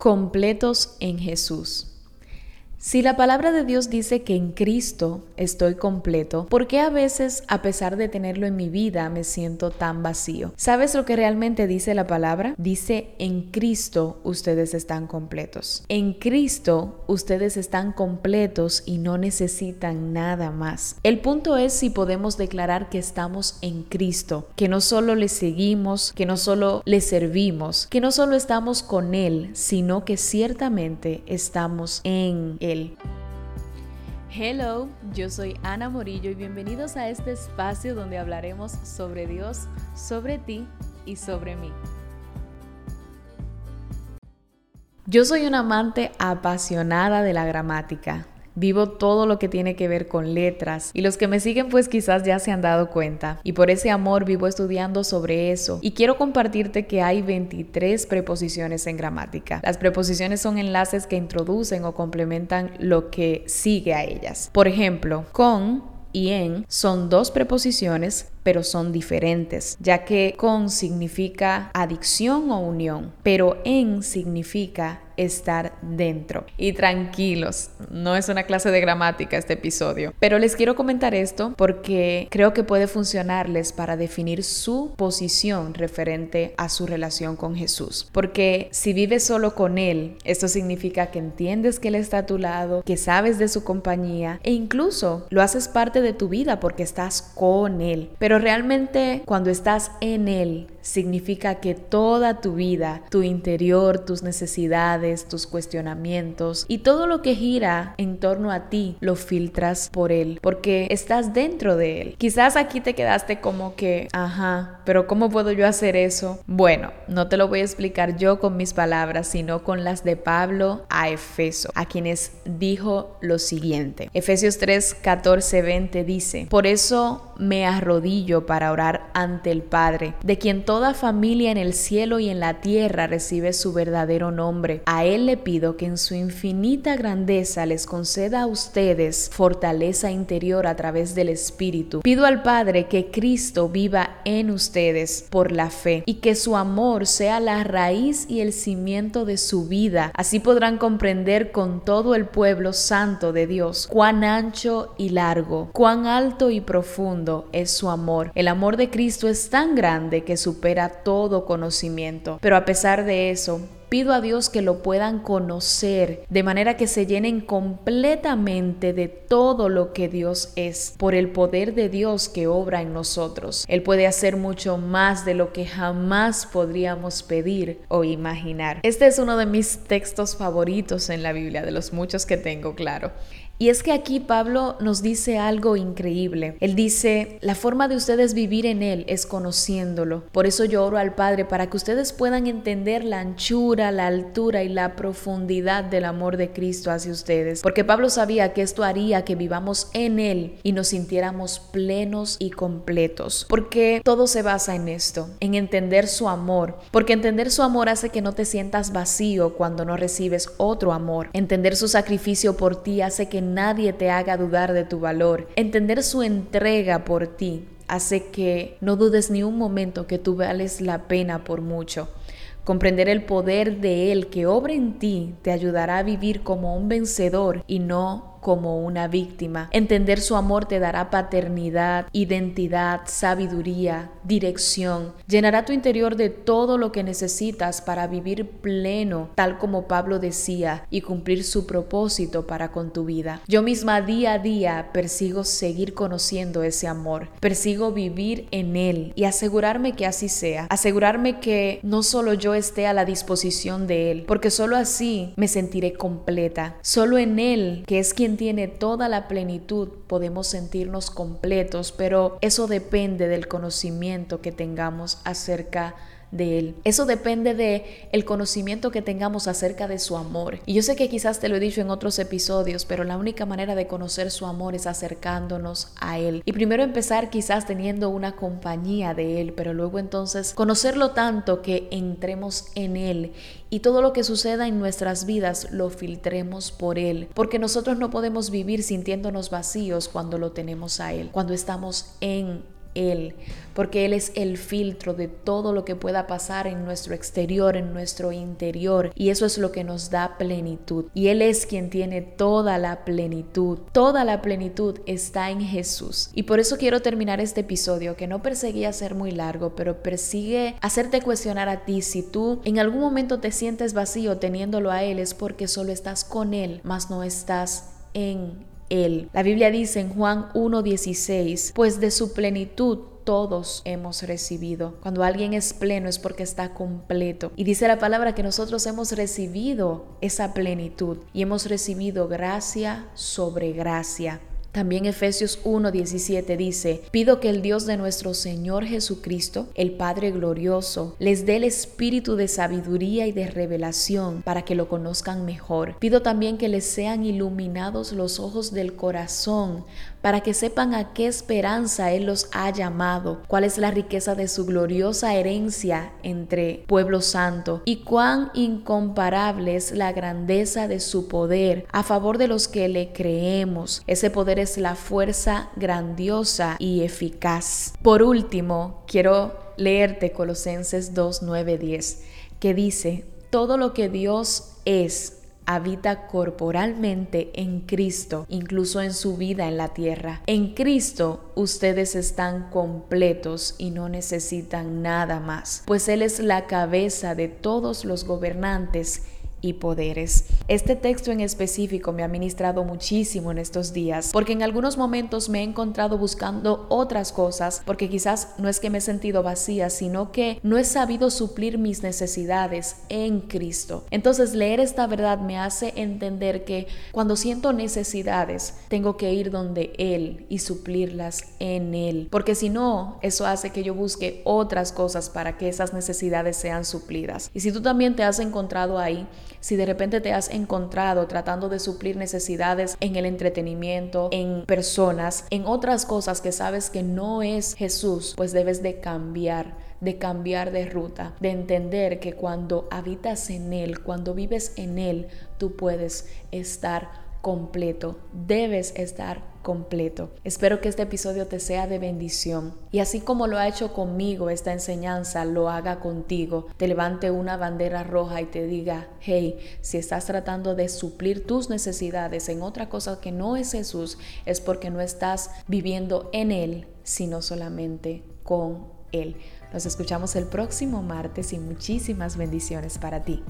completos en Jesús. Si la palabra de Dios dice que en Cristo estoy completo, ¿por qué a veces, a pesar de tenerlo en mi vida, me siento tan vacío? ¿Sabes lo que realmente dice la palabra? Dice, en Cristo ustedes están completos. En Cristo ustedes están completos y no necesitan nada más. El punto es si podemos declarar que estamos en Cristo, que no solo le seguimos, que no solo le servimos, que no solo estamos con Él, sino que ciertamente estamos en Él. Hello, yo soy Ana Morillo y bienvenidos a este espacio donde hablaremos sobre Dios, sobre ti y sobre mí. Yo soy una amante apasionada de la gramática. Vivo todo lo que tiene que ver con letras y los que me siguen pues quizás ya se han dado cuenta. Y por ese amor vivo estudiando sobre eso. Y quiero compartirte que hay 23 preposiciones en gramática. Las preposiciones son enlaces que introducen o complementan lo que sigue a ellas. Por ejemplo, con y en son dos preposiciones pero son diferentes, ya que con significa adicción o unión, pero en significa estar dentro. Y tranquilos, no es una clase de gramática este episodio, pero les quiero comentar esto porque creo que puede funcionarles para definir su posición referente a su relación con Jesús. Porque si vives solo con Él, esto significa que entiendes que Él está a tu lado, que sabes de su compañía e incluso lo haces parte de tu vida porque estás con Él. Pero realmente cuando estás en Él, significa que toda tu vida, tu interior, tus necesidades, tus cuestionamientos y todo lo que gira en torno a ti lo filtras por Él, porque estás dentro de Él. Quizás aquí te quedaste como que, ajá, pero ¿cómo puedo yo hacer eso? Bueno, no te lo voy a explicar yo con mis palabras, sino con las de Pablo a Efeso, a quienes dijo lo siguiente. Efesios 3, 14, 20 dice, por eso me arrodillo para orar ante el Padre, de quien toda familia en el cielo y en la tierra recibe su verdadero nombre. A Él le pido que en su infinita grandeza les conceda a ustedes fortaleza interior a través del Espíritu. Pido al Padre que Cristo viva en ustedes por la fe y que su amor sea la raíz y el cimiento de su vida. Así podrán comprender con todo el pueblo santo de Dios cuán ancho y largo, cuán alto y profundo es su amor. El amor de Cristo es tan grande que su supera todo conocimiento. Pero a pesar de eso, pido a Dios que lo puedan conocer de manera que se llenen completamente de todo lo que Dios es por el poder de Dios que obra en nosotros. Él puede hacer mucho más de lo que jamás podríamos pedir o imaginar. Este es uno de mis textos favoritos en la Biblia, de los muchos que tengo, claro. Y es que aquí Pablo nos dice algo increíble. Él dice, la forma de ustedes vivir en Él es conociéndolo. Por eso yo oro al Padre para que ustedes puedan entender la anchura, la altura y la profundidad del amor de Cristo hacia ustedes. Porque Pablo sabía que esto haría que vivamos en Él y nos sintiéramos plenos y completos. Porque todo se basa en esto, en entender su amor. Porque entender su amor hace que no te sientas vacío cuando no recibes otro amor. Entender su sacrificio por ti hace que nadie te haga dudar de tu valor. Entender su entrega por ti hace que no dudes ni un momento que tú vales la pena por mucho. Comprender el poder de Él que obra en ti te ayudará a vivir como un vencedor y no como una víctima. Entender su amor te dará paternidad, identidad, sabiduría, dirección. Llenará tu interior de todo lo que necesitas para vivir pleno, tal como Pablo decía, y cumplir su propósito para con tu vida. Yo misma día a día persigo seguir conociendo ese amor, persigo vivir en él y asegurarme que así sea, asegurarme que no solo yo esté a la disposición de él, porque solo así me sentiré completa, solo en él, que es tiene toda la plenitud, podemos sentirnos completos, pero eso depende del conocimiento que tengamos acerca de de Él. Eso depende de el conocimiento que tengamos acerca de su amor. Y yo sé que quizás te lo he dicho en otros episodios, pero la única manera de conocer su amor es acercándonos a Él. Y primero empezar quizás teniendo una compañía de Él, pero luego entonces conocerlo tanto que entremos en Él y todo lo que suceda en nuestras vidas lo filtremos por Él. Porque nosotros no podemos vivir sintiéndonos vacíos cuando lo tenemos a Él, cuando estamos en él, porque Él es el filtro de todo lo que pueda pasar en nuestro exterior, en nuestro interior, y eso es lo que nos da plenitud. Y Él es quien tiene toda la plenitud. Toda la plenitud está en Jesús. Y por eso quiero terminar este episodio, que no perseguía ser muy largo, pero persigue hacerte cuestionar a ti si tú en algún momento te sientes vacío teniéndolo a Él, es porque solo estás con Él, mas no estás en él. La Biblia dice en Juan 1.16, pues de su plenitud todos hemos recibido. Cuando alguien es pleno es porque está completo. Y dice la palabra que nosotros hemos recibido esa plenitud y hemos recibido gracia sobre gracia. También Efesios 1:17 dice, pido que el Dios de nuestro Señor Jesucristo, el Padre glorioso, les dé el espíritu de sabiduría y de revelación para que lo conozcan mejor. Pido también que les sean iluminados los ojos del corazón para que sepan a qué esperanza Él los ha llamado, cuál es la riqueza de su gloriosa herencia entre pueblo santo y cuán incomparable es la grandeza de su poder a favor de los que le creemos. Ese poder es la fuerza grandiosa y eficaz. Por último, quiero leerte Colosenses 2, 9, 10, que dice, todo lo que Dios es, habita corporalmente en Cristo, incluso en su vida en la tierra. En Cristo ustedes están completos y no necesitan nada más, pues Él es la cabeza de todos los gobernantes y poderes. Este texto en específico me ha ministrado muchísimo en estos días, porque en algunos momentos me he encontrado buscando otras cosas, porque quizás no es que me he sentido vacía, sino que no he sabido suplir mis necesidades en Cristo. Entonces leer esta verdad me hace entender que cuando siento necesidades, tengo que ir donde Él y suplirlas en Él, porque si no, eso hace que yo busque otras cosas para que esas necesidades sean suplidas. Y si tú también te has encontrado ahí, si de repente te has encontrado tratando de suplir necesidades en el entretenimiento, en personas, en otras cosas que sabes que no es Jesús, pues debes de cambiar de cambiar de ruta, de entender que cuando habitas en Él, cuando vives en Él, tú puedes estar completo, debes estar completo. Espero que este episodio te sea de bendición y así como lo ha hecho conmigo esta enseñanza, lo haga contigo. Te levante una bandera roja y te diga, hey, si estás tratando de suplir tus necesidades en otra cosa que no es Jesús, es porque no estás viviendo en Él, sino solamente con Él. Nos escuchamos el próximo martes y muchísimas bendiciones para ti.